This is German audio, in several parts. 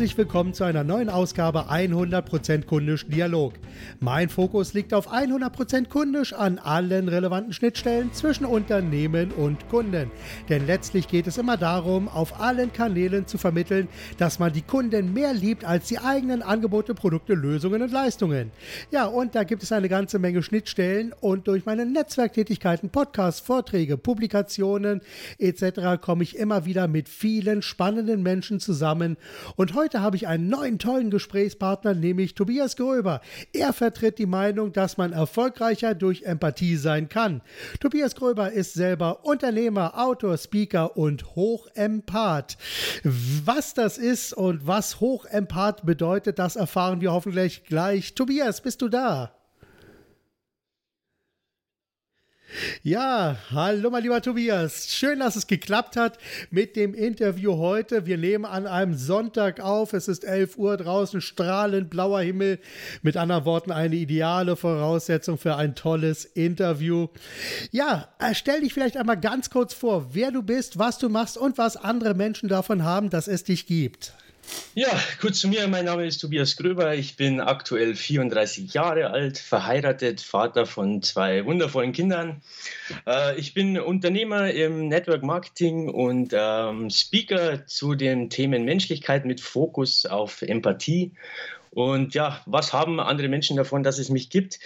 Herzlich willkommen zu einer neuen Ausgabe 100% Kundisch Dialog. Mein Fokus liegt auf 100% Kundisch an allen relevanten Schnittstellen zwischen Unternehmen und Kunden. Denn letztlich geht es immer darum, auf allen Kanälen zu vermitteln, dass man die Kunden mehr liebt als die eigenen Angebote, Produkte, Lösungen und Leistungen. Ja, und da gibt es eine ganze Menge Schnittstellen und durch meine Netzwerktätigkeiten, Podcasts, Vorträge, Publikationen etc. komme ich immer wieder mit vielen spannenden Menschen zusammen und und heute habe ich einen neuen tollen Gesprächspartner, nämlich Tobias Gröber. Er vertritt die Meinung, dass man erfolgreicher durch Empathie sein kann. Tobias Gröber ist selber Unternehmer, Autor, Speaker und Hochempath. Was das ist und was Hochempath bedeutet, das erfahren wir hoffentlich gleich. Tobias, bist du da? Ja, hallo mein lieber Tobias. Schön, dass es geklappt hat mit dem Interview heute. Wir nehmen an einem Sonntag auf. Es ist 11 Uhr draußen, strahlend blauer Himmel. Mit anderen Worten, eine ideale Voraussetzung für ein tolles Interview. Ja, stell dich vielleicht einmal ganz kurz vor, wer du bist, was du machst und was andere Menschen davon haben, dass es dich gibt. Ja, kurz zu mir. Mein Name ist Tobias Gröber. Ich bin aktuell 34 Jahre alt, verheiratet, Vater von zwei wundervollen Kindern. Äh, ich bin Unternehmer im Network Marketing und ähm, Speaker zu den Themen Menschlichkeit mit Fokus auf Empathie und ja, was haben andere Menschen davon, dass es mich gibt?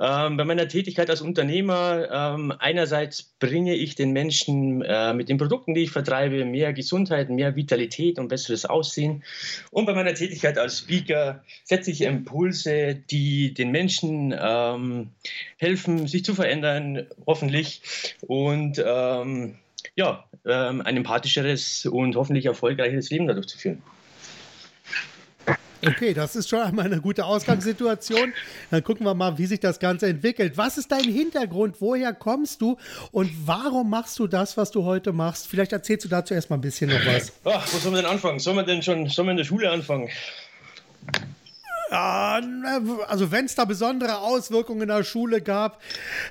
Ähm, bei meiner Tätigkeit als Unternehmer, ähm, einerseits bringe ich den Menschen äh, mit den Produkten, die ich vertreibe, mehr Gesundheit, mehr Vitalität und besseres Aussehen. Und bei meiner Tätigkeit als Speaker setze ich Impulse, die den Menschen ähm, helfen, sich zu verändern, hoffentlich. Und ähm, ja, ähm, ein empathischeres und hoffentlich erfolgreiches Leben dadurch zu führen. Okay, das ist schon einmal eine gute Ausgangssituation. Dann gucken wir mal, wie sich das Ganze entwickelt. Was ist dein Hintergrund? Woher kommst du? Und warum machst du das, was du heute machst? Vielleicht erzählst du dazu erstmal ein bisschen noch was. Ach, wo sollen wir denn anfangen? Sollen wir denn schon sollen wir in der Schule anfangen? Ja, also wenn es da besondere Auswirkungen in der Schule gab,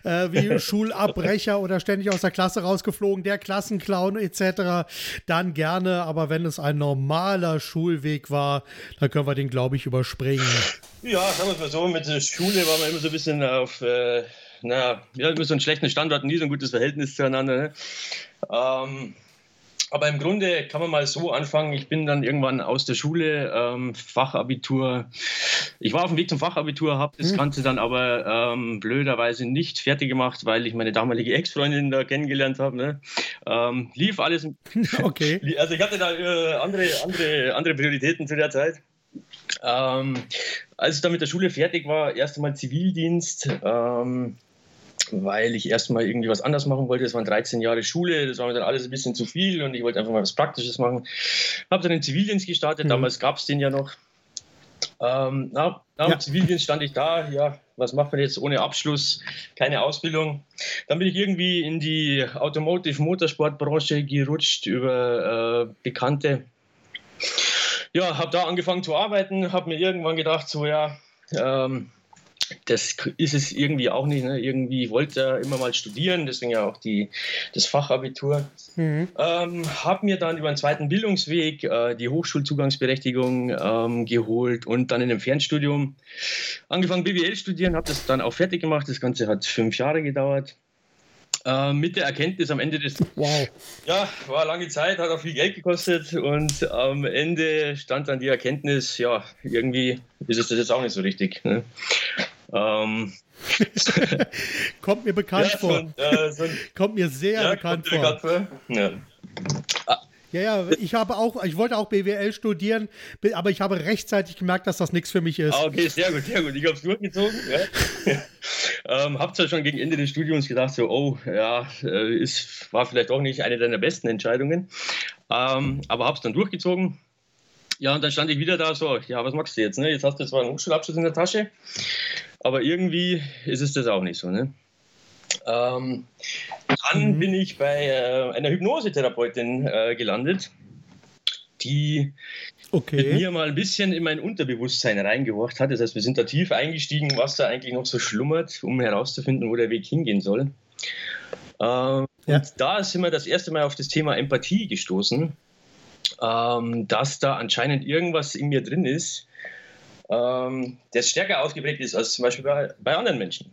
äh, wie Schulabbrecher oder ständig aus der Klasse rausgeflogen, der Klassenclown etc., dann gerne. Aber wenn es ein normaler Schulweg war, dann können wir den, glaube ich, überspringen. Ja, sagen wir mal so, mit der Schule war man immer so ein bisschen auf, äh, naja, ja, immer so einen schlechten Standort, nie so ein gutes Verhältnis zueinander. Ne? Ähm, aber im Grunde kann man mal so anfangen. Ich bin dann irgendwann aus der Schule, ähm, Fachabitur. Ich war auf dem Weg zum Fachabitur, habe das hm. Ganze dann aber ähm, blöderweise nicht fertig gemacht, weil ich meine damalige Ex-Freundin da kennengelernt habe. Ne? Ähm, lief alles. Okay. Also ich hatte da äh, andere, andere, andere Prioritäten zu der Zeit. Ähm, als ich dann mit der Schule fertig war, erst einmal Zivildienst. Weil ich erstmal irgendwie was anders machen wollte. Das waren 13 Jahre Schule, das war mir dann alles ein bisschen zu viel und ich wollte einfach mal was Praktisches machen. Habe dann den Zivildienst gestartet, mhm. damals gab es den ja noch. Ähm, nach, nach ja. dem Zivildienst stand ich da, ja, was macht man jetzt ohne Abschluss, keine Ausbildung. Dann bin ich irgendwie in die Automotive-Motorsportbranche gerutscht über äh, Bekannte. Ja, habe da angefangen zu arbeiten, habe mir irgendwann gedacht, so ja, ähm, das ist es irgendwie auch nicht. Ne? Irgendwie wollte er immer mal studieren, deswegen ja auch die, das Fachabitur. Mhm. Ähm, habe mir dann über einen zweiten Bildungsweg äh, die Hochschulzugangsberechtigung ähm, geholt und dann in einem Fernstudium angefangen BWL studieren, habe das dann auch fertig gemacht. Das Ganze hat fünf Jahre gedauert. Äh, mit der Erkenntnis am Ende des. Wow. Ja, war lange Zeit, hat auch viel Geld gekostet und am Ende stand dann die Erkenntnis, ja, irgendwie ist es das jetzt auch nicht so richtig. Ne? Ähm, kommt mir bekannt ja, vor. So, äh, so kommt mir sehr ja, bekannt, vor. bekannt vor. Ja. Ah. Ja, ja, ich habe auch, ich wollte auch BWL studieren, aber ich habe rechtzeitig gemerkt, dass das nichts für mich ist. Ah, okay, sehr gut, sehr gut. Ich habe es durchgezogen. Ja. ähm, habe zwar schon gegen Ende des Studiums gedacht, so, oh, ja, äh, ist, war vielleicht auch nicht eine deiner besten Entscheidungen, ähm, aber habe es dann durchgezogen. Ja, und dann stand ich wieder da so, ja, was machst du jetzt? Ne? Jetzt hast du zwar einen Hochschulabschluss in der Tasche, aber irgendwie ist es das auch nicht so. Ne? Ähm, dann mhm. bin ich bei äh, einer Hypnosetherapeutin äh, gelandet, die okay. mit mir mal ein bisschen in mein Unterbewusstsein reingehorcht hat. Das heißt, wir sind da tief eingestiegen, was da eigentlich noch so schlummert, um herauszufinden, wo der Weg hingehen soll. Ähm, ja. Und da sind wir das erste Mal auf das Thema Empathie gestoßen. ähm, dass da anscheinend irgendwas in mir drin ist, ähm, das stärker ausgeprägt ist als zum Beispiel bei, bei anderen Menschen.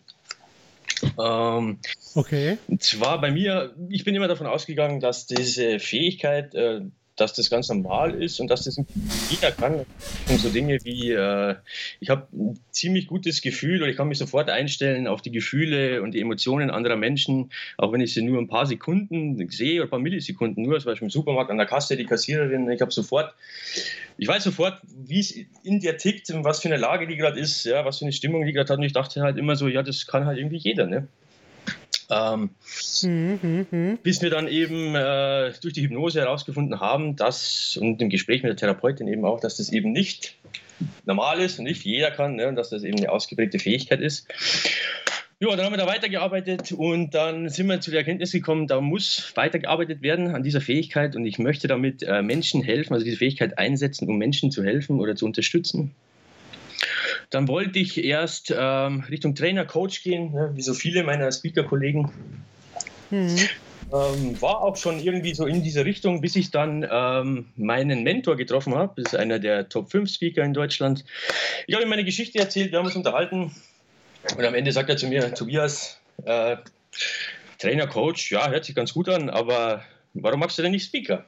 Ähm, okay. Und zwar bei mir, ich bin immer davon ausgegangen, dass diese Fähigkeit, äh, dass das ganz normal ist und dass das jeder kann. Und so Dinge wie, äh, ich habe ein ziemlich gutes Gefühl oder ich kann mich sofort einstellen auf die Gefühle und die Emotionen anderer Menschen, auch wenn ich sie nur ein paar Sekunden sehe oder ein paar Millisekunden nur, zum Beispiel im Supermarkt an der Kasse, die Kassiererin, ich habe sofort, ich weiß sofort, wie es in der tickt, was für eine Lage die gerade ist, ja, was für eine Stimmung die gerade hat und ich dachte halt immer so, ja, das kann halt irgendwie jeder, ne? Ähm, mh. Bis wir dann eben äh, durch die Hypnose herausgefunden haben, dass, und im Gespräch mit der Therapeutin eben auch, dass das eben nicht normal ist und nicht jeder kann ne, und dass das eben eine ausgeprägte Fähigkeit ist. Ja, dann haben wir da weitergearbeitet und dann sind wir zu der Erkenntnis gekommen, da muss weitergearbeitet werden an dieser Fähigkeit und ich möchte damit äh, Menschen helfen, also diese Fähigkeit einsetzen, um Menschen zu helfen oder zu unterstützen. Dann wollte ich erst ähm, Richtung Trainer, Coach gehen, ne, wie so viele meiner Speaker-Kollegen. Mhm. Ähm, war auch schon irgendwie so in diese Richtung, bis ich dann ähm, meinen Mentor getroffen habe. Das ist einer der Top 5 Speaker in Deutschland. Ich habe ihm meine Geschichte erzählt, wir haben uns unterhalten. Und am Ende sagt er zu mir, Tobias, äh, Trainer, Coach, ja, hört sich ganz gut an, aber warum machst du denn nicht Speaker?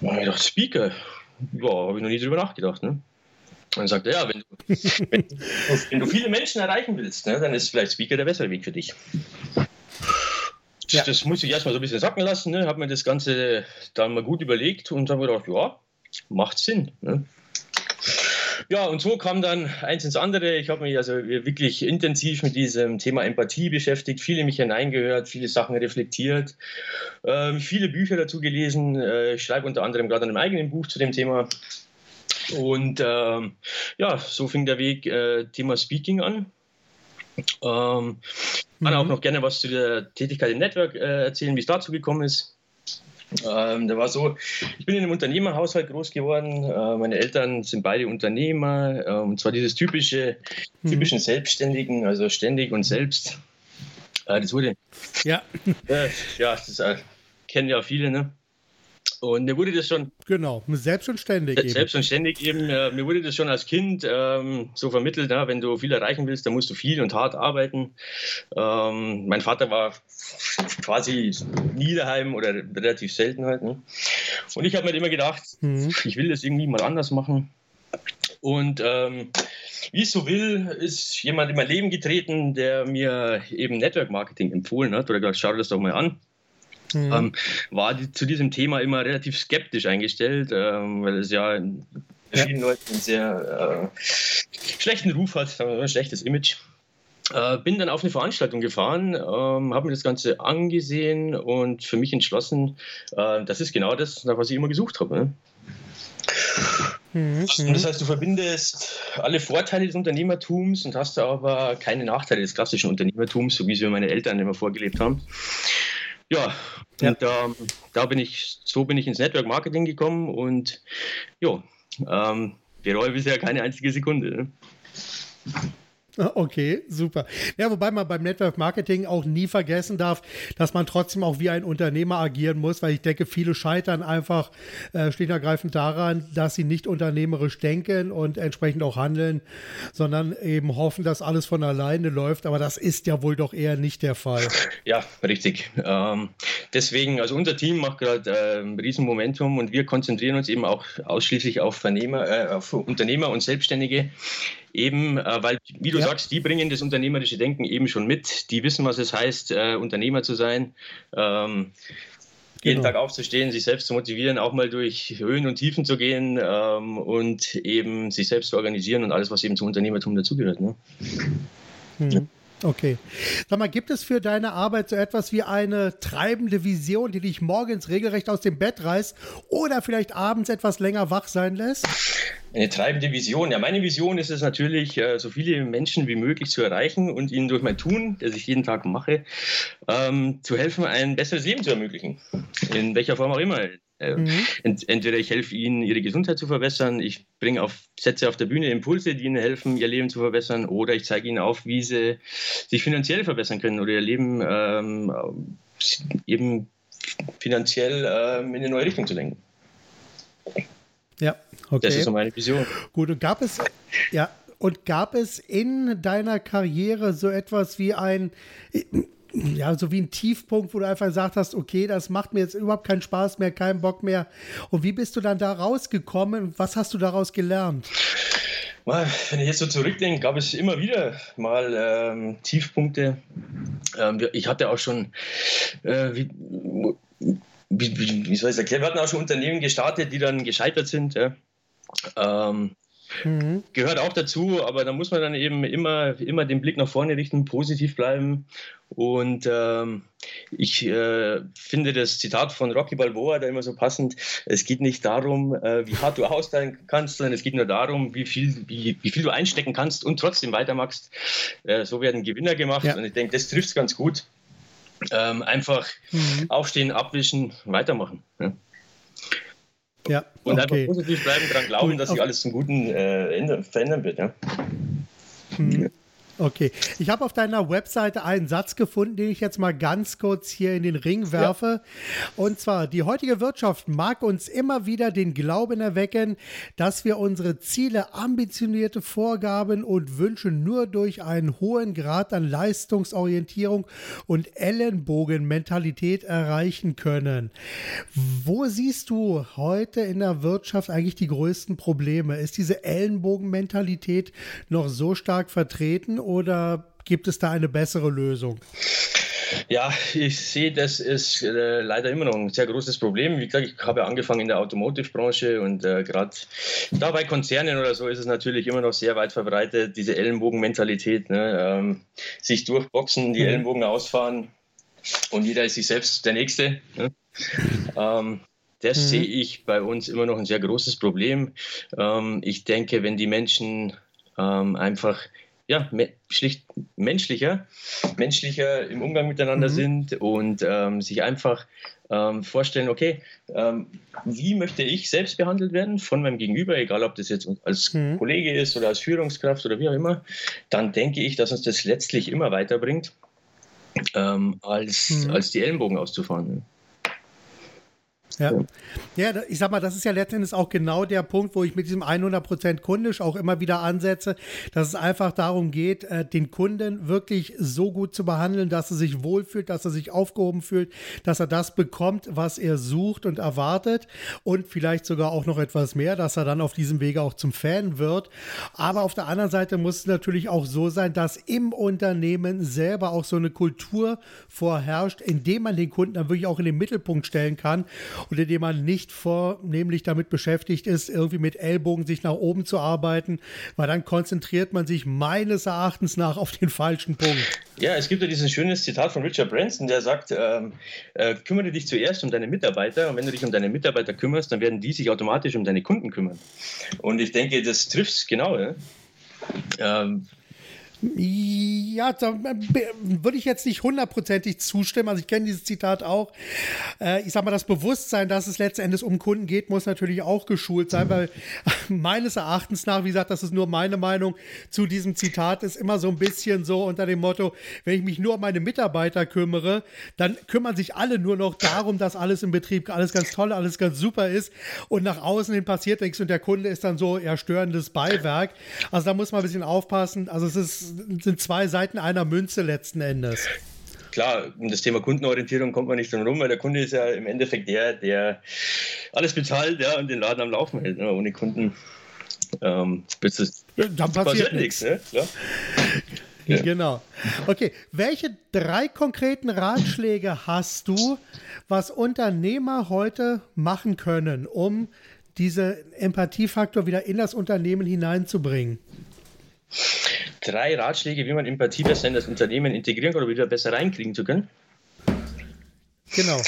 Ja, ich dachte, Speaker? Ja, habe ich noch nie drüber nachgedacht. Ne? Und sagt er, ja, wenn du, wenn, wenn du viele Menschen erreichen willst, ne, dann ist vielleicht Speaker der bessere Weg für dich. Ja. Das muss ich erstmal so ein bisschen sacken lassen, ne? habe mir das Ganze dann mal gut überlegt und habe gedacht, ja, macht Sinn. Ne? Ja, und so kam dann eins ins andere. Ich habe mich also wirklich intensiv mit diesem Thema Empathie beschäftigt, viele mich hineingehört, viele Sachen reflektiert, äh, viele Bücher dazu gelesen. Äh, ich schreibe unter anderem gerade an einem eigenen Buch zu dem Thema. Und ähm, ja, so fing der Weg äh, Thema Speaking an. Ähm, mhm. kann auch noch gerne was zu der Tätigkeit im Network äh, erzählen, wie es dazu gekommen ist. Ähm, da war so, ich bin in einem Unternehmerhaushalt groß geworden. Äh, meine Eltern sind beide Unternehmer. Äh, und zwar dieses typische, mhm. typischen Selbstständigen, also ständig und selbst. Äh, das wurde. Ja. ja, das äh, kennen ja viele, ne? Und mir wurde das schon. Genau, selbst und ständig eben. Selbst und ständig eben. Äh, mir wurde das schon als Kind ähm, so vermittelt, ja, wenn du viel erreichen willst, dann musst du viel und hart arbeiten. Ähm, mein Vater war quasi nie daheim oder relativ selten halt. Ne? Und ich habe mir immer gedacht, mhm. ich will das irgendwie mal anders machen. Und ähm, wie es so will, ist jemand in mein Leben getreten, der mir eben Network Marketing empfohlen hat oder gesagt, schau dir das doch mal an mhm. ähm, war die, zu diesem Thema immer relativ skeptisch eingestellt, ähm, weil es ja in vielen ja. Leuten einen sehr äh, schlechten Ruf hat, ein schlechtes Image. Äh, bin dann auf eine Veranstaltung gefahren, ähm, habe mir das Ganze angesehen und für mich entschlossen, äh, das ist genau das, nach was ich immer gesucht habe. Ne? Mhm. Das heißt, du verbindest alle Vorteile des Unternehmertums und hast aber keine Nachteile des klassischen Unternehmertums, so wie sie meine Eltern immer vorgelebt haben. Ja, ja. und ähm, da bin ich, so bin ich ins Network Marketing gekommen und ja, ähm, bereue bisher keine einzige Sekunde. Ne? Okay, super. Ja, wobei man beim Network Marketing auch nie vergessen darf, dass man trotzdem auch wie ein Unternehmer agieren muss, weil ich denke, viele scheitern einfach äh, schlicht und ergreifend daran, dass sie nicht unternehmerisch denken und entsprechend auch handeln, sondern eben hoffen, dass alles von alleine läuft. Aber das ist ja wohl doch eher nicht der Fall. Ja, richtig. Ähm, deswegen, also unser Team macht gerade äh, ein Riesenmomentum und wir konzentrieren uns eben auch ausschließlich auf, Vernehmer, äh, auf Unternehmer und Selbstständige, Eben, äh, weil, wie du ja. sagst, die bringen das unternehmerische Denken eben schon mit. Die wissen, was es heißt, äh, Unternehmer zu sein. Ähm, jeden genau. Tag aufzustehen, sich selbst zu motivieren, auch mal durch Höhen und Tiefen zu gehen ähm, und eben sich selbst zu organisieren und alles, was eben zum Unternehmertum dazugehört. Ne? Mhm. Okay. Sag mal, gibt es für deine Arbeit so etwas wie eine treibende Vision, die dich morgens regelrecht aus dem Bett reißt oder vielleicht abends etwas länger wach sein lässt? Eine treibende Vision. Ja, meine Vision ist es natürlich, äh, so viele Menschen wie möglich zu erreichen und ihnen durch mein Tun, das ich jeden Tag mache, ähm, zu helfen, ein besseres Leben zu ermöglichen. In welcher Form auch immer. Äh, mhm. Ent entweder ich helfe ihnen, ihre Gesundheit zu verbessern, ich bringe auf, setze auf der Bühne Impulse, die ihnen helfen, ihr Leben zu verbessern, oder ich zeige ihnen auf, wie sie sich finanziell verbessern können oder ihr Leben ähm, eben finanziell ähm, in eine neue Richtung zu lenken. Ja, okay. Das ist so meine Vision. Gut, und gab es, ja, und gab es in deiner Karriere so etwas wie ein, ja, so wie ein Tiefpunkt, wo du einfach gesagt hast, okay, das macht mir jetzt überhaupt keinen Spaß mehr, keinen Bock mehr. Und wie bist du dann da rausgekommen? Was hast du daraus gelernt? Wenn ich jetzt so zurückdenke, gab es immer wieder mal ähm, Tiefpunkte. Ähm, ich hatte auch schon, äh, wie, wie, wie, soll ich es erklären, wir hatten auch schon Unternehmen gestartet, die dann gescheitert sind. Ja. Ähm, Mhm. Gehört auch dazu, aber da muss man dann eben immer, immer den Blick nach vorne richten, positiv bleiben. Und ähm, ich äh, finde das Zitat von Rocky Balboa da immer so passend. Es geht nicht darum, äh, wie hart du austeilen kannst, sondern es geht nur darum, wie viel, wie, wie viel du einstecken kannst und trotzdem weitermachst. Äh, so werden Gewinner gemacht. Ja. Und ich denke, das trifft es ganz gut. Ähm, einfach mhm. aufstehen, abwischen, weitermachen. Ja. Ja, und okay. einfach positiv bleiben, daran glauben, dass sich alles zum Guten äh, verändern wird. Ja. Mhm. Okay, ich habe auf deiner Webseite einen Satz gefunden, den ich jetzt mal ganz kurz hier in den Ring werfe. Ja. Und zwar, die heutige Wirtschaft mag uns immer wieder den Glauben erwecken, dass wir unsere Ziele, ambitionierte Vorgaben und Wünsche nur durch einen hohen Grad an Leistungsorientierung und Ellenbogenmentalität erreichen können. Wo siehst du heute in der Wirtschaft eigentlich die größten Probleme? Ist diese Ellenbogenmentalität noch so stark vertreten oder gibt es da eine bessere Lösung? Ja, ich sehe, das ist äh, leider immer noch ein sehr großes Problem. Wie gesagt, ich habe angefangen in der Automotive-Branche und äh, gerade da bei Konzernen oder so ist es natürlich immer noch sehr weit verbreitet, diese Ellenbogenmentalität, ne? ähm, sich durchboxen, die mhm. Ellenbogen ausfahren und jeder ist sich selbst der Nächste. Ne? Ähm, das mhm. sehe ich bei uns immer noch ein sehr großes Problem. Ähm, ich denke, wenn die Menschen ähm, einfach ja, me schlicht menschlicher, menschlicher im Umgang miteinander mhm. sind und ähm, sich einfach ähm, vorstellen, okay, ähm, wie möchte ich selbst behandelt werden von meinem Gegenüber, egal ob das jetzt als mhm. Kollege ist oder als Führungskraft oder wie auch immer, dann denke ich, dass uns das letztlich immer weiterbringt, ähm, als, mhm. als die Ellenbogen auszufahren. Ja. ja, ich sag mal, das ist ja letztendlich auch genau der Punkt, wo ich mit diesem 100% kundisch auch immer wieder ansetze, dass es einfach darum geht, äh, den Kunden wirklich so gut zu behandeln, dass er sich wohlfühlt, dass er sich aufgehoben fühlt, dass er das bekommt, was er sucht und erwartet und vielleicht sogar auch noch etwas mehr, dass er dann auf diesem Wege auch zum Fan wird. Aber auf der anderen Seite muss es natürlich auch so sein, dass im Unternehmen selber auch so eine Kultur vorherrscht, indem man den Kunden dann wirklich auch in den Mittelpunkt stellen kann und indem man nicht vornehmlich damit beschäftigt ist, irgendwie mit Ellbogen sich nach oben zu arbeiten, weil dann konzentriert man sich meines Erachtens nach auf den falschen Punkt. Ja, es gibt ja dieses schönes Zitat von Richard Branson, der sagt, ähm, äh, kümmere dich zuerst um deine Mitarbeiter und wenn du dich um deine Mitarbeiter kümmerst, dann werden die sich automatisch um deine Kunden kümmern. Und ich denke, das trifft es genau. Ja? Ähm, ja, da äh, würde ich jetzt nicht hundertprozentig zustimmen. Also ich kenne dieses Zitat auch. Äh, ich sag mal, das Bewusstsein, dass es letzten Endes um Kunden geht, muss natürlich auch geschult sein, weil meines Erachtens nach, wie gesagt, das ist nur meine Meinung zu diesem Zitat, ist immer so ein bisschen so unter dem Motto, wenn ich mich nur um meine Mitarbeiter kümmere, dann kümmern sich alle nur noch darum, dass alles im Betrieb alles ganz toll, alles ganz super ist und nach außen hin passiert nichts und der Kunde ist dann so eher störendes Beiwerk. Also da muss man ein bisschen aufpassen. Also es ist sind zwei Seiten einer Münze letzten Endes. Klar, um das Thema Kundenorientierung kommt man nicht drum rum, weil der Kunde ist ja im Endeffekt der, der alles bezahlt ja, und den Laden am Laufen hält. Ne? Ohne Kunden ähm, es, dann passiert, nichts. Ne? Klar. Ja. Genau. Okay, welche drei konkreten Ratschläge hast du, was Unternehmer heute machen können, um diesen Empathiefaktor wieder in das Unternehmen hineinzubringen? Drei Ratschläge, wie man Empathie besser in das Unternehmen integrieren kann oder wieder besser reinkriegen zu können. Genau.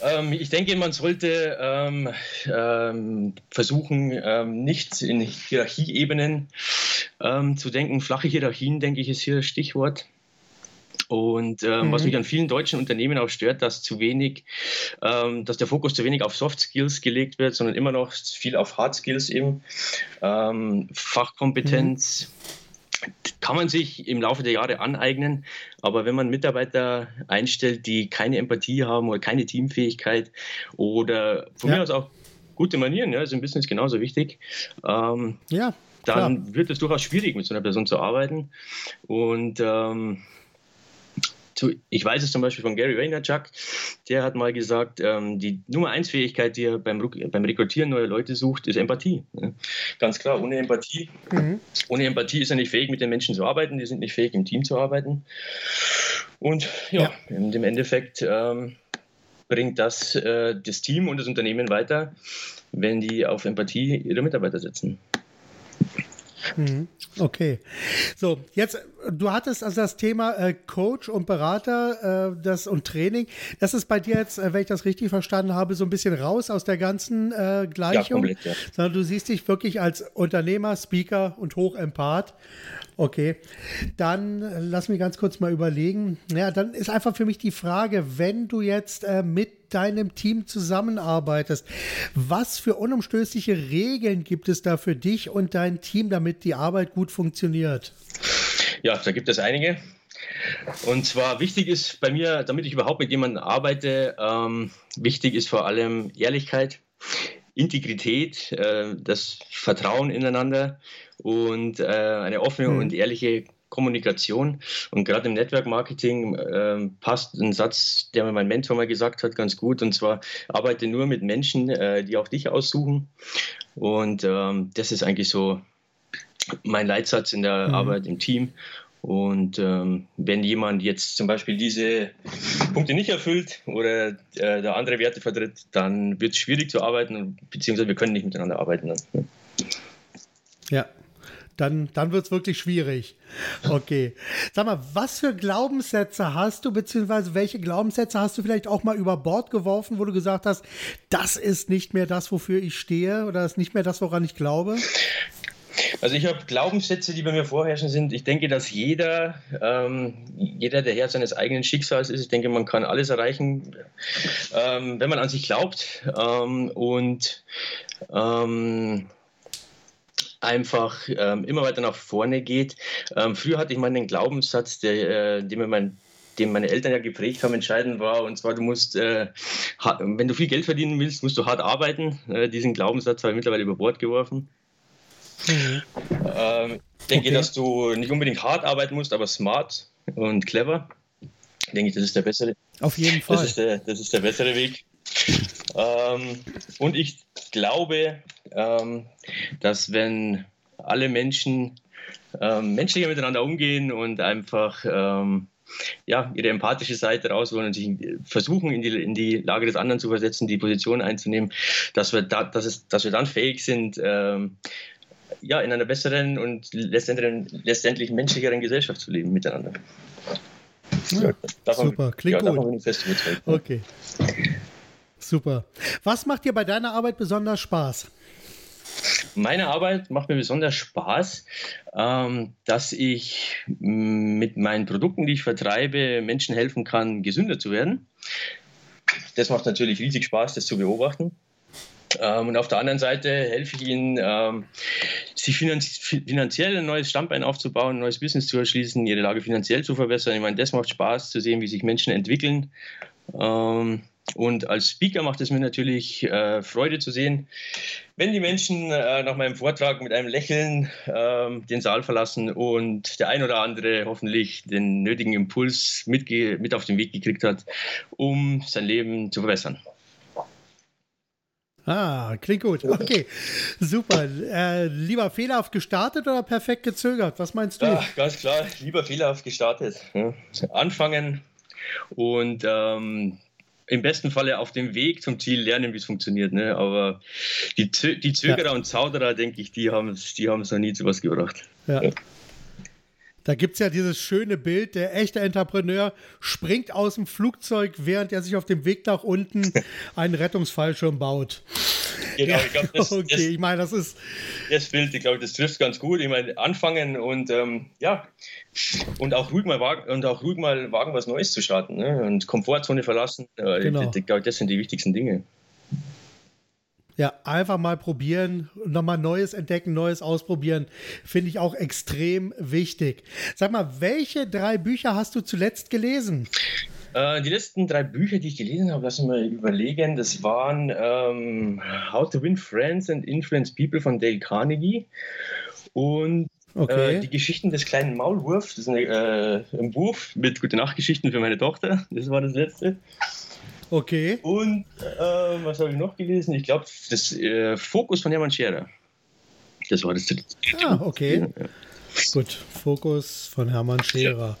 Ähm, ich denke, man sollte ähm, ähm, versuchen, ähm, nicht in Hierarchieebenen ähm, zu denken. Flache Hierarchien, denke ich, ist hier das Stichwort. Und ähm, mhm. was mich an vielen deutschen Unternehmen auch stört, dass zu wenig, ähm, dass der Fokus zu wenig auf Soft Skills gelegt wird, sondern immer noch viel auf Hard Skills eben. Ähm, Fachkompetenz. Mhm kann man sich im Laufe der Jahre aneignen, aber wenn man Mitarbeiter einstellt, die keine Empathie haben oder keine Teamfähigkeit oder von ja. mir aus auch gute Manieren, ja, ist im Business genauso wichtig. Ähm, ja. Dann klar. wird es durchaus schwierig, mit so einer Person zu arbeiten. Und ähm, ich weiß es zum Beispiel von Gary Vaynerchuk, der hat mal gesagt, ähm, die Nummer eins Fähigkeit, die er beim, beim Rekrutieren neuer Leute sucht, ist Empathie. Ne? Ganz klar, ohne Empathie, mhm. ohne Empathie ist er nicht fähig, mit den Menschen zu arbeiten, die sind nicht fähig, im Team zu arbeiten. Und ja, ja. im Endeffekt ähm, bringt das äh, das Team und das Unternehmen weiter, wenn die auf Empathie ihre Mitarbeiter setzen. Mhm. Okay. So, jetzt, du hattest also das Thema äh, Coach und Berater äh, das, und Training. Das ist bei dir jetzt, äh, wenn ich das richtig verstanden habe, so ein bisschen raus aus der ganzen äh, Gleichung. Ja, komplett, ja. Sondern du siehst dich wirklich als Unternehmer, Speaker und Hochempath. Okay, dann äh, lass mich ganz kurz mal überlegen. Ja, dann ist einfach für mich die Frage, wenn du jetzt äh, mit deinem Team zusammenarbeitest, was für unumstößliche Regeln gibt es da für dich und dein Team, damit die Arbeit gut funktioniert? Ja, da gibt es einige. Und zwar wichtig ist bei mir, damit ich überhaupt mit jemandem arbeite, ähm, wichtig ist vor allem Ehrlichkeit, Integrität, äh, das Vertrauen ineinander und äh, eine offene mhm. und ehrliche Kommunikation. Und gerade im Network Marketing äh, passt ein Satz, der mir mein Mentor mal gesagt hat, ganz gut. Und zwar arbeite nur mit Menschen, äh, die auch dich aussuchen. Und ähm, das ist eigentlich so mein Leitsatz in der mhm. Arbeit im Team. Und ähm, wenn jemand jetzt zum Beispiel diese Punkte nicht erfüllt oder äh, der andere Werte vertritt, dann wird es schwierig zu arbeiten, beziehungsweise wir können nicht miteinander arbeiten. Dann. Ja, dann, dann wird es wirklich schwierig. Okay. Sag mal, was für Glaubenssätze hast du, beziehungsweise welche Glaubenssätze hast du vielleicht auch mal über Bord geworfen, wo du gesagt hast, das ist nicht mehr das, wofür ich stehe oder das ist nicht mehr das, woran ich glaube? Also ich habe Glaubenssätze, die bei mir vorherrschen sind. Ich denke, dass jeder, ähm, jeder der Herr seines eigenen Schicksals ist. Ich denke, man kann alles erreichen, ähm, wenn man an sich glaubt ähm, und ähm, einfach ähm, immer weiter nach vorne geht. Ähm, früher hatte ich mal einen Glaubenssatz, der, äh, den mir mein den meine Eltern ja geprägt haben, entscheidend war. Und zwar, du musst, äh, wenn du viel Geld verdienen willst, musst du hart arbeiten. Äh, diesen Glaubenssatz habe ich mittlerweile über Bord geworfen. Mhm. Ähm, ich denke, okay. dass du nicht unbedingt hart arbeiten musst, aber smart und clever. Ich denke, das ist der bessere. Auf jeden Fall. Das ist der, das ist der bessere Weg. Ähm, und ich glaube, ähm, dass wenn alle Menschen ähm, menschlicher miteinander umgehen und einfach ähm, ja, ihre empathische Seite rausholen und sich versuchen, in die, in die Lage des anderen zu versetzen, die Position einzunehmen, dass wir, da, dass es, dass wir dann fähig sind, ähm, ja, in einer besseren und letztendlich, letztendlich menschlicheren Gesellschaft zu leben miteinander. Ja, davon, super, klingt ja, gut. Okay. Super. Was macht dir bei deiner Arbeit besonders Spaß? Meine Arbeit macht mir besonders Spaß, ähm, dass ich mit meinen Produkten, die ich vertreibe, Menschen helfen kann, gesünder zu werden. Das macht natürlich riesig Spaß, das zu beobachten. Ähm, und auf der anderen Seite helfe ich ihnen, ähm, sich finanziell ein neues Standbein aufzubauen, ein neues Business zu erschließen, ihre Lage finanziell zu verbessern. Ich meine, das macht Spaß zu sehen, wie sich Menschen entwickeln. Und als Speaker macht es mir natürlich äh, Freude zu sehen, wenn die Menschen äh, nach meinem Vortrag mit einem Lächeln äh, den Saal verlassen und der ein oder andere hoffentlich den nötigen Impuls mit, mit auf den Weg gekriegt hat, um sein Leben zu verbessern. Ah, klingt gut. Okay, super. Äh, lieber fehlerhaft gestartet oder perfekt gezögert? Was meinst du? Ja, ganz klar, lieber fehlerhaft gestartet. Ja. Anfangen und ähm, im besten Falle auf dem Weg zum Ziel lernen, wie es funktioniert. Ne? Aber die, Zö die Zögerer ja. und Zauderer, denke ich, die haben es die noch nie zu was gebracht. Ja. ja. Da gibt es ja dieses schöne Bild, der echte Entrepreneur springt aus dem Flugzeug, während er sich auf dem Weg nach unten einen Rettungsfallschirm baut. Genau, ja, ich glaube, das, okay, das, ich meine, das ist. Das Bild, ich glaube, das trifft ganz gut. Ich meine, anfangen und ähm, ja, und auch ruhig mal wagen und auch ruhig mal wagen, was Neues zu starten. Ne? Und Komfortzone verlassen. Äh, genau. ich, ich glaube, das sind die wichtigsten Dinge. Ja, einfach mal probieren, nochmal Neues entdecken, Neues ausprobieren, finde ich auch extrem wichtig. Sag mal, welche drei Bücher hast du zuletzt gelesen? Äh, die letzten drei Bücher, die ich gelesen habe, lassen wir überlegen, das waren ähm, How to Win Friends and Influence People von Dale Carnegie und okay. äh, die Geschichten des kleinen Maulwurfs, das ist eine, äh, ein Buch mit gute Nachtgeschichten für meine Tochter, das war das letzte. Okay. Und äh, was habe ich noch gelesen? Ich glaube, das äh, Fokus von Hermann Scherer. Das war das dritte. Ah, okay. Ja. Gut, Fokus von Hermann Scherer.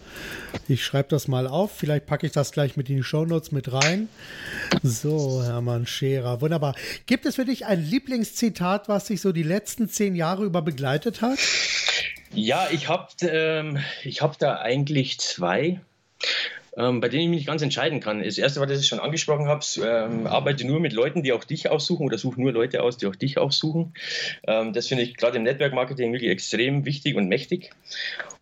Ich schreibe das mal auf. Vielleicht packe ich das gleich mit in die Shownotes mit rein. So, Hermann Scherer. Wunderbar. Gibt es für dich ein Lieblingszitat, was dich so die letzten zehn Jahre über begleitet hat? Ja, ich habe ähm, hab da eigentlich zwei ähm, bei denen ich mich nicht ganz entscheiden kann. Das erste, was ich schon angesprochen habe, ähm, arbeite nur mit Leuten, die auch dich aussuchen oder suche nur Leute aus, die auch dich aussuchen. Ähm, das finde ich gerade im Network-Marketing wirklich extrem wichtig und mächtig.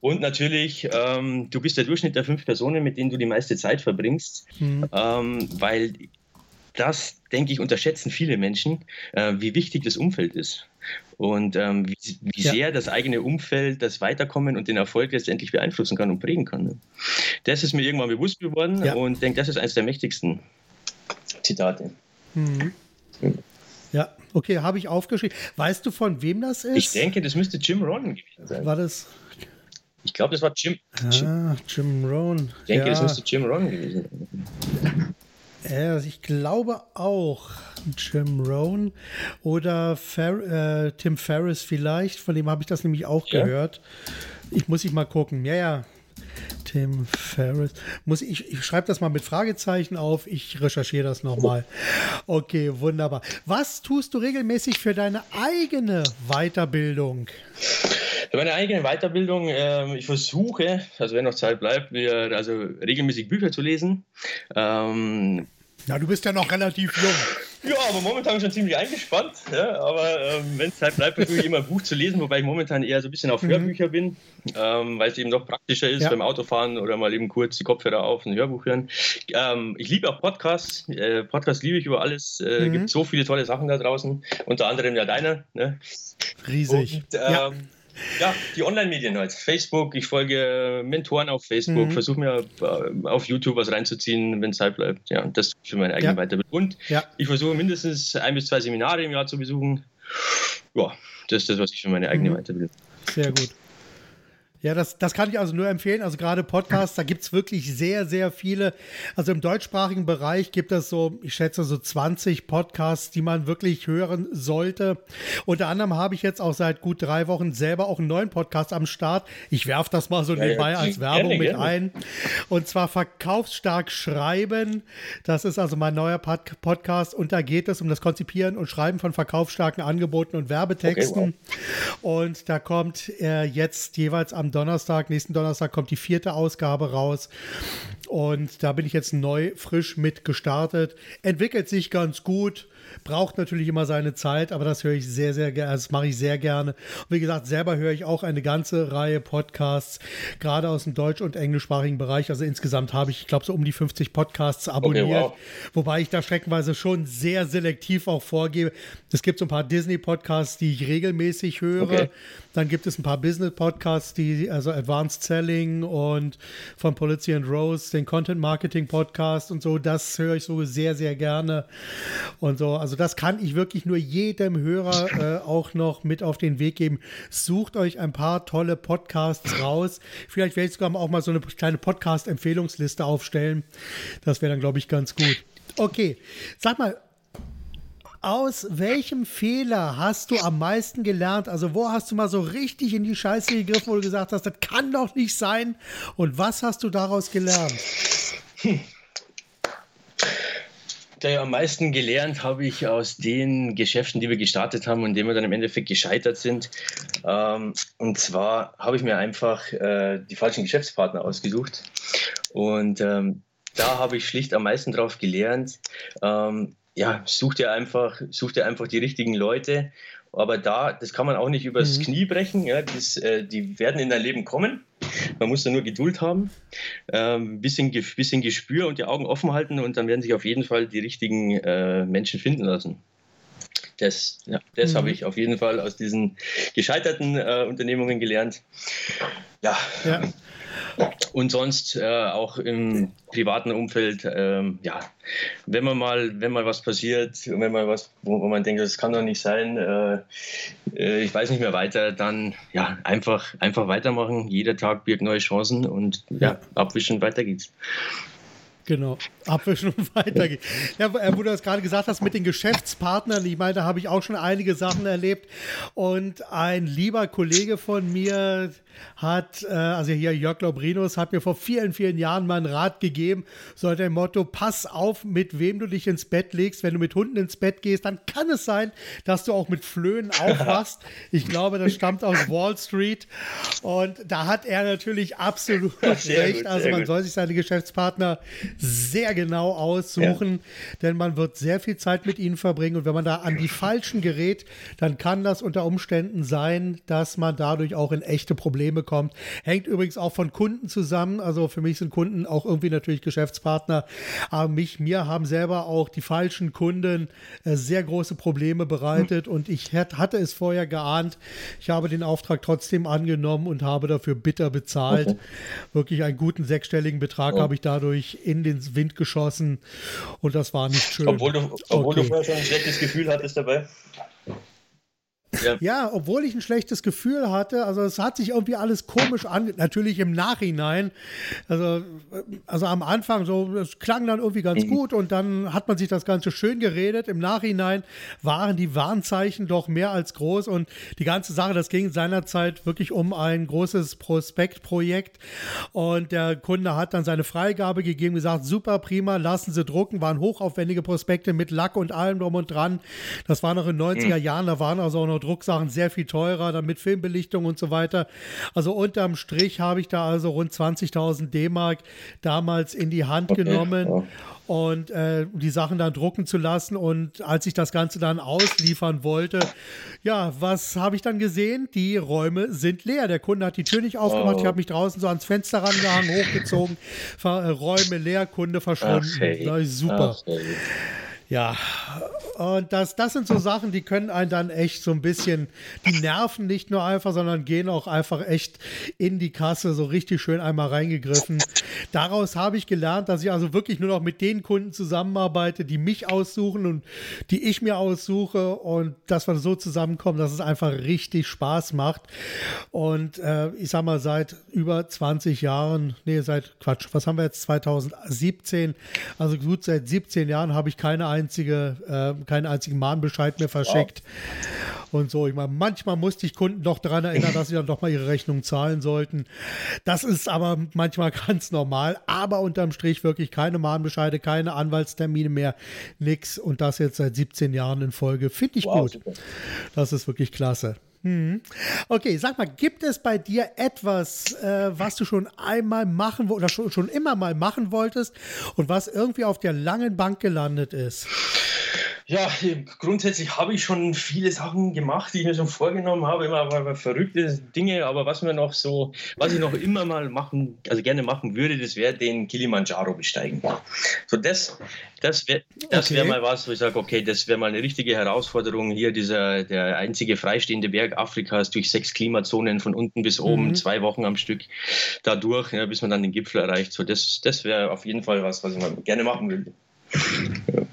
Und natürlich, ähm, du bist der Durchschnitt der fünf Personen, mit denen du die meiste Zeit verbringst, mhm. Ähm, weil das, denke ich, unterschätzen viele Menschen, äh, wie wichtig das Umfeld ist und ähm, wie, wie ja. sehr das eigene Umfeld das Weiterkommen und den Erfolg letztendlich beeinflussen kann und prägen kann. Ne? Das ist mir irgendwann bewusst geworden ja. und denke, das ist eines der mächtigsten Zitate. Mhm. Ja, okay, habe ich aufgeschrieben. Weißt du, von wem das ist? Ich denke, das müsste Jim Rohn gewesen sein. War das? Ich glaube, das war Jim. Ah, Jim Rohn. Ich denke, ja. das müsste Jim Rohn gewesen sein. Ja, ich glaube auch Jim Rohn oder Fer äh, Tim Ferriss vielleicht. Von dem habe ich das nämlich auch ja. gehört. Ich muss ich mal gucken. Ja, ja. Tim Ferriss. Muss ich, ich schreibe das mal mit Fragezeichen auf. Ich recherchiere das nochmal. Okay, wunderbar. Was tust du regelmäßig für deine eigene Weiterbildung? Für meine eigene Weiterbildung, äh, ich versuche, also wenn noch Zeit bleibt, mir also regelmäßig Bücher zu lesen. Ähm, ja, du bist ja noch relativ jung. Ja, aber momentan schon ziemlich eingespannt. Ja, aber ähm, wenn es Zeit bleibt, versuche ich immer ein Buch zu lesen, wobei ich momentan eher so ein bisschen auf mhm. Hörbücher bin, ähm, weil es eben doch praktischer ist ja. beim Autofahren oder mal eben kurz die Kopfhörer auf und ein Hörbuch hören. Ähm, ich liebe auch Podcasts. Äh, Podcasts liebe ich über alles. Es äh, mhm. gibt so viele tolle Sachen da draußen, unter anderem ja deiner. Ne? Riesig. Und, ja. Ja, die Online-Medien halt. Facebook, ich folge Mentoren auf Facebook, mhm. versuche mir äh, auf YouTube was reinzuziehen, wenn Zeit bleibt. Ja, das für meine eigene ja. Weiterbildung. Und ja. ich versuche mindestens ein bis zwei Seminare im Jahr zu besuchen. Ja, das ist das, was ich für meine eigene mhm. Weiterbildung. Sehr gut. Ja, das, das kann ich also nur empfehlen. Also gerade Podcasts, da gibt es wirklich sehr, sehr viele. Also im deutschsprachigen Bereich gibt es so, ich schätze so 20 Podcasts, die man wirklich hören sollte. Unter anderem habe ich jetzt auch seit gut drei Wochen selber auch einen neuen Podcast am Start. Ich werfe das mal so ja, nebenbei ja, als Werbung gerne, mit gerne. ein. Und zwar Verkaufsstark Schreiben. Das ist also mein neuer Pod Podcast und da geht es um das Konzipieren und Schreiben von verkaufsstarken Angeboten und Werbetexten. Okay, wow. Und da kommt äh, jetzt jeweils am Donnerstag, nächsten Donnerstag kommt die vierte Ausgabe raus. Und da bin ich jetzt neu, frisch mit gestartet. Entwickelt sich ganz gut braucht natürlich immer seine Zeit, aber das höre ich sehr, sehr gerne, das mache ich sehr gerne. Und wie gesagt, selber höre ich auch eine ganze Reihe Podcasts, gerade aus dem deutsch- und englischsprachigen Bereich. Also insgesamt habe ich, ich glaube, so um die 50 Podcasts abonniert, okay, wow. wobei ich da streckenweise schon sehr selektiv auch vorgebe. Es gibt so ein paar Disney-Podcasts, die ich regelmäßig höre. Okay. Dann gibt es ein paar Business-Podcasts, die, also Advanced Selling und von Policy and Rose, den Content Marketing Podcast und so, das höre ich so sehr, sehr gerne. Und so, also das kann ich wirklich nur jedem Hörer äh, auch noch mit auf den Weg geben. Sucht euch ein paar tolle Podcasts raus. Vielleicht werde ich sogar auch mal so eine kleine Podcast-Empfehlungsliste aufstellen. Das wäre dann, glaube ich, ganz gut. Okay, sag mal, aus welchem Fehler hast du am meisten gelernt? Also wo hast du mal so richtig in die Scheiße gegriffen, wo du gesagt hast, das kann doch nicht sein? Und was hast du daraus gelernt? Hm. Ja, am meisten gelernt habe ich aus den Geschäften, die wir gestartet haben und denen wir dann im Endeffekt gescheitert sind. Ähm, und zwar habe ich mir einfach äh, die falschen Geschäftspartner ausgesucht. Und ähm, da habe ich schlicht am meisten drauf gelernt. Ähm, ja, such dir einfach, such dir einfach die richtigen Leute. Aber da, das kann man auch nicht übers mhm. Knie brechen. Ja, das, äh, die werden in dein Leben kommen. Man muss da nur Geduld haben, ähm, bisschen, bisschen Gespür und die Augen offen halten und dann werden sich auf jeden Fall die richtigen äh, Menschen finden lassen. Das, ja, das mhm. habe ich auf jeden Fall aus diesen gescheiterten äh, Unternehmungen gelernt. Ja. ja. Und sonst äh, auch im privaten Umfeld, ähm, ja, wenn man mal, wenn mal was passiert, wenn mal was, wo, wo man denkt, das kann doch nicht sein, äh, äh, ich weiß nicht mehr weiter, dann ja, einfach, einfach weitermachen. Jeder Tag birgt neue Chancen und ja, abwischen, weiter geht's. Genau, abwischen und weitergehen. Ja, wo du das gerade gesagt hast mit den Geschäftspartnern, ich meine, da habe ich auch schon einige Sachen erlebt. Und ein lieber Kollege von mir, hat, äh, also hier Jörg Lobrinus hat mir vor vielen, vielen Jahren mal einen Rat gegeben, so dem Motto, pass auf, mit wem du dich ins Bett legst. Wenn du mit Hunden ins Bett gehst, dann kann es sein, dass du auch mit Flöhen aufwachst. Ich glaube, das stammt aus Wall Street. Und da hat er natürlich absolut recht. Gut, also man gut. soll sich seine Geschäftspartner sehr genau aussuchen, ja. denn man wird sehr viel Zeit mit ihnen verbringen. Und wenn man da an die Falschen gerät, dann kann das unter Umständen sein, dass man dadurch auch in echte Probleme kommt. Hängt übrigens auch von Kunden zusammen. Also für mich sind Kunden auch irgendwie natürlich Geschäftspartner. Aber mich, mir haben selber auch die falschen Kunden äh, sehr große Probleme bereitet. Und ich hatte es vorher geahnt. Ich habe den Auftrag trotzdem angenommen und habe dafür bitter bezahlt. Okay. Wirklich einen guten sechsstelligen Betrag oh. habe ich dadurch in den Wind geschossen. Und das war nicht schön. Obwohl du, obwohl okay. du vorher schon ein schlechtes Gefühl hattest dabei. Ja. ja. obwohl ich ein schlechtes Gefühl hatte. Also es hat sich irgendwie alles komisch an, natürlich im Nachhinein. Also, also am Anfang so, es klang dann irgendwie ganz mhm. gut und dann hat man sich das Ganze schön geredet. Im Nachhinein waren die Warnzeichen doch mehr als groß und die ganze Sache, das ging seinerzeit wirklich um ein großes Prospektprojekt und der Kunde hat dann seine Freigabe gegeben, gesagt, super, prima, lassen Sie drucken, waren hochaufwendige Prospekte mit Lack und allem drum und dran. Das war noch in den 90er mhm. Jahren, da waren also auch Drucksachen sehr viel teurer, dann mit Filmbelichtung und so weiter. Also unterm Strich habe ich da also rund 20.000 D-Mark damals in die Hand okay, genommen. Ja und äh, die Sachen dann drucken zu lassen. Und als ich das Ganze dann ausliefern wollte, ja, was habe ich dann gesehen? Die Räume sind leer. Der Kunde hat die Tür nicht aufgemacht. Oh. Ich habe mich draußen so ans Fenster rangehangen, hochgezogen, äh, Räume leer, Kunde verschwunden. Hey. super. Hey. Ja, und das, das sind so Sachen, die können einen dann echt so ein bisschen, die nerven nicht nur einfach, sondern gehen auch einfach echt in die Kasse, so richtig schön einmal reingegriffen. Daraus habe ich gelernt, dass ich also wirklich nur noch mit den Kunden zusammenarbeite, die mich aussuchen und die ich mir aussuche und dass wir so zusammenkommen, dass es einfach richtig Spaß macht. Und äh, ich sag mal, seit über 20 Jahren, nee, seit Quatsch, was haben wir jetzt, 2017, also gut, seit 17 Jahren habe ich keine einzige, äh, keinen einzigen Mahnbescheid mehr verschickt. Wow. Und so, ich meine, manchmal musste ich Kunden doch daran erinnern, dass sie dann doch mal ihre Rechnung zahlen sollten. Das ist aber manchmal ganz normal. Aber unterm Strich wirklich keine Mahnbescheide, keine Anwaltstermine mehr, nix. Und das jetzt seit 17 Jahren in Folge. Finde ich wow, gut. Super. Das ist wirklich klasse. Mhm. Okay, sag mal, gibt es bei dir etwas, äh, was du schon einmal machen oder schon, schon immer mal machen wolltest und was irgendwie auf der langen Bank gelandet ist? Ja, grundsätzlich habe ich schon viele Sachen gemacht, die ich mir schon vorgenommen habe, immer aber verrückte Dinge, aber was mir noch so, was ich noch immer mal machen, also gerne machen würde, das wäre den Kilimanjaro besteigen. So das, das wäre das okay. mal was, wo ich sage, okay, das wäre mal eine richtige Herausforderung. Hier dieser, der einzige freistehende Berg Afrikas durch sechs Klimazonen von unten bis oben, mhm. zwei Wochen am Stück dadurch, ja, bis man dann den Gipfel erreicht. So das, das wäre auf jeden Fall was, was ich mal gerne machen würde.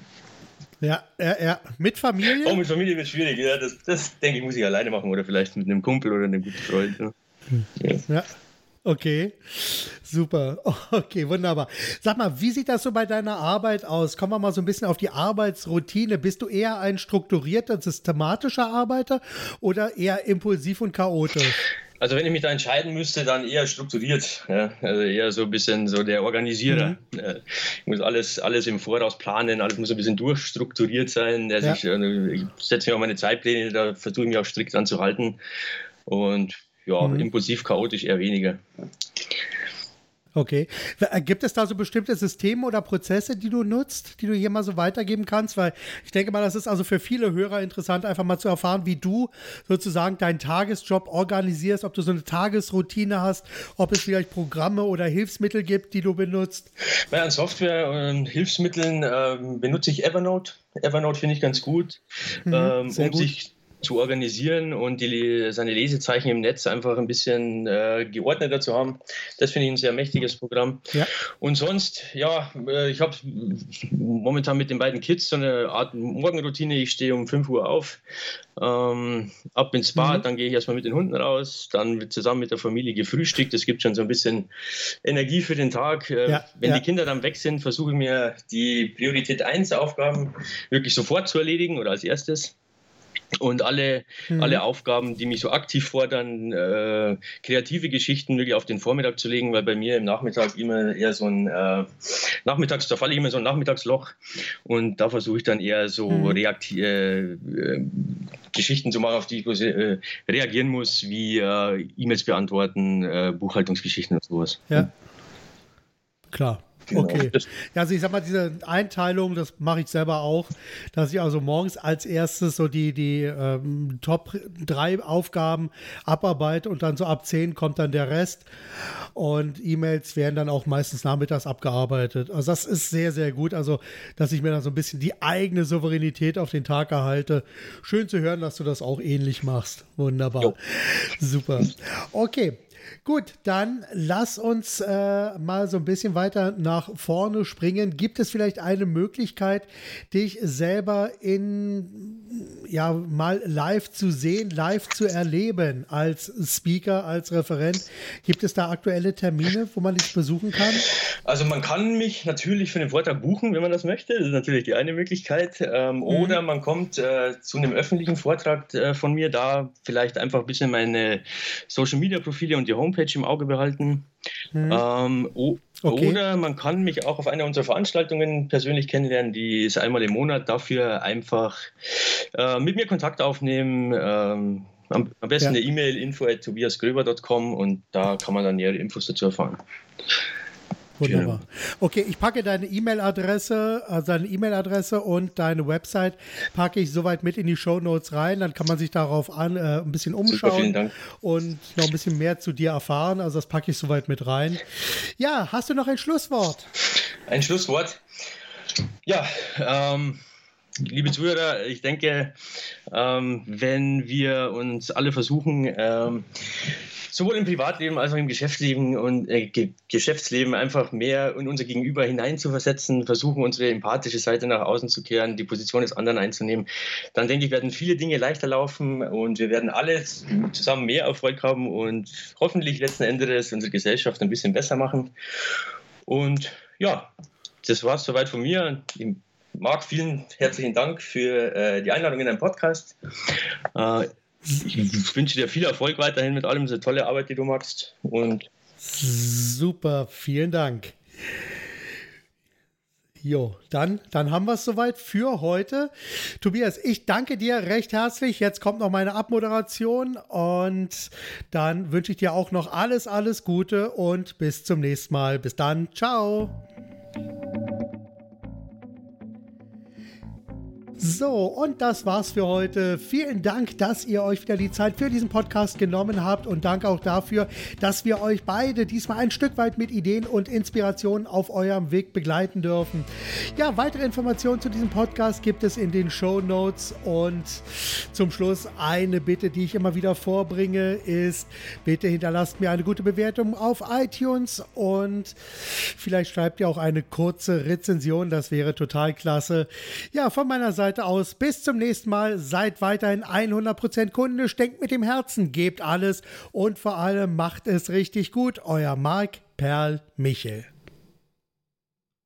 Ja. Ja, ja, ja. Mit Familie? Auch mit Familie wird schwierig. Ja, das, das denke ich, muss ich alleine machen oder vielleicht mit einem Kumpel oder einem guten Freund. Ja. ja. Okay, super. Okay, wunderbar. Sag mal, wie sieht das so bei deiner Arbeit aus? Kommen wir mal so ein bisschen auf die Arbeitsroutine. Bist du eher ein strukturierter, systematischer Arbeiter oder eher impulsiv und chaotisch? Also wenn ich mich da entscheiden müsste, dann eher strukturiert. Ja? Also eher so ein bisschen so der Organisierer. Mhm. Ich muss alles, alles im Voraus planen, alles muss ein bisschen durchstrukturiert sein. Ja. Ich, also ich setze mir auch meine Zeitpläne, da versuche ich mich auch strikt anzuhalten. Und ja, mhm. impulsiv, chaotisch eher weniger. Okay. Äh, gibt es da so bestimmte Systeme oder Prozesse, die du nutzt, die du hier mal so weitergeben kannst? Weil ich denke mal, das ist also für viele Hörer interessant, einfach mal zu erfahren, wie du sozusagen deinen Tagesjob organisierst, ob du so eine Tagesroutine hast, ob es vielleicht Programme oder Hilfsmittel gibt, die du benutzt. Bei an Software und Hilfsmitteln ähm, benutze ich Evernote. Evernote finde ich ganz gut, mhm, ähm, um gut. sich zu organisieren und die, seine Lesezeichen im Netz einfach ein bisschen äh, geordneter zu haben. Das finde ich ein sehr mächtiges Programm. Ja. Und sonst, ja, äh, ich habe momentan mit den beiden Kids so eine Art Morgenroutine. Ich stehe um 5 Uhr auf, ähm, ab ins Bad, mhm. dann gehe ich erstmal mit den Hunden raus, dann wird zusammen mit der Familie gefrühstückt. Es gibt schon so ein bisschen Energie für den Tag. Äh, ja, wenn ja. die Kinder dann weg sind, versuche ich mir die Priorität 1 Aufgaben wirklich sofort zu erledigen oder als erstes. Und alle, mhm. alle Aufgaben, die mich so aktiv fordern, äh, kreative Geschichten wirklich auf den Vormittag zu legen, weil bei mir im Nachmittag immer eher so ein äh, Nachmittags, da falle ich immer so ein Nachmittagsloch und da versuche ich dann eher so mhm. reaktiv, äh, äh, Geschichten zu machen, auf die ich äh, reagieren muss, wie äh, E-Mails beantworten, Buchhaltungsgeschichten und sowas. Ja. Klar. Genau. Okay. Ja, also ich sag mal, diese Einteilung, das mache ich selber auch, dass ich also morgens als erstes so die, die ähm, Top 3 Aufgaben abarbeite und dann so ab 10 kommt dann der Rest. Und E-Mails werden dann auch meistens nachmittags abgearbeitet. Also das ist sehr, sehr gut. Also, dass ich mir dann so ein bisschen die eigene Souveränität auf den Tag erhalte. Schön zu hören, dass du das auch ähnlich machst. Wunderbar. Jo. Super. Okay. Gut, dann lass uns äh, mal so ein bisschen weiter nach vorne springen. Gibt es vielleicht eine Möglichkeit, dich selber in ja mal live zu sehen, live zu erleben als Speaker, als Referent? Gibt es da aktuelle Termine, wo man dich besuchen kann? Also man kann mich natürlich für den Vortrag buchen, wenn man das möchte. Das ist natürlich die eine Möglichkeit. Ähm, mhm. Oder man kommt äh, zu einem öffentlichen Vortrag äh, von mir, da vielleicht einfach ein bisschen meine Social Media Profile und die Homepage im Auge behalten. Mhm. Ähm, oh, okay. Oder man kann mich auch auf einer unserer Veranstaltungen persönlich kennenlernen, die ist einmal im Monat. Dafür einfach äh, mit mir Kontakt aufnehmen. Ähm, am, am, besten ja. eine E-Mail info at tobiasgröber.com und da kann man dann nähere Infos dazu erfahren. Wunderbar. Okay, ich packe deine E-Mail-Adresse, also deine E-Mail-Adresse und deine Website packe ich soweit mit in die Show Notes rein. Dann kann man sich darauf an, äh, ein bisschen umschauen Super, und noch ein bisschen mehr zu dir erfahren. Also das packe ich soweit mit rein. Ja, hast du noch ein Schlusswort? Ein Schlusswort. Ja, ähm, liebe Zuhörer, ich denke, ähm, wenn wir uns alle versuchen, ähm, sowohl im Privatleben als auch im Geschäftsleben und äh, Ge Geschäftsleben einfach mehr in unser Gegenüber hineinzuversetzen, versuchen unsere empathische Seite nach außen zu kehren, die Position des anderen einzunehmen, dann denke ich, werden viele Dinge leichter laufen und wir werden alle zusammen mehr Erfolg haben und hoffentlich letzten Endes unsere Gesellschaft ein bisschen besser machen. Und ja, das war es soweit von mir. Marc, vielen herzlichen Dank für äh, die Einladung in deinen Podcast. Äh, ich wünsche dir viel Erfolg weiterhin mit allem, so tolle Arbeit, die du machst. Und Super, vielen Dank. Jo, dann, dann haben wir es soweit für heute. Tobias, ich danke dir recht herzlich. Jetzt kommt noch meine Abmoderation und dann wünsche ich dir auch noch alles, alles Gute und bis zum nächsten Mal. Bis dann. Ciao. So, und das war's für heute. Vielen Dank, dass ihr euch wieder die Zeit für diesen Podcast genommen habt und danke auch dafür, dass wir euch beide diesmal ein Stück weit mit Ideen und Inspirationen auf eurem Weg begleiten dürfen. Ja, weitere Informationen zu diesem Podcast gibt es in den Show Notes und zum Schluss eine Bitte, die ich immer wieder vorbringe, ist, bitte hinterlasst mir eine gute Bewertung auf iTunes und vielleicht schreibt ihr auch eine kurze Rezension, das wäre total klasse. Ja, von meiner Seite Seite aus. Bis zum nächsten Mal. Seid weiterhin 100% kundisch. Denkt mit dem Herzen, gebt alles und vor allem macht es richtig gut. Euer Marc Perl Michel.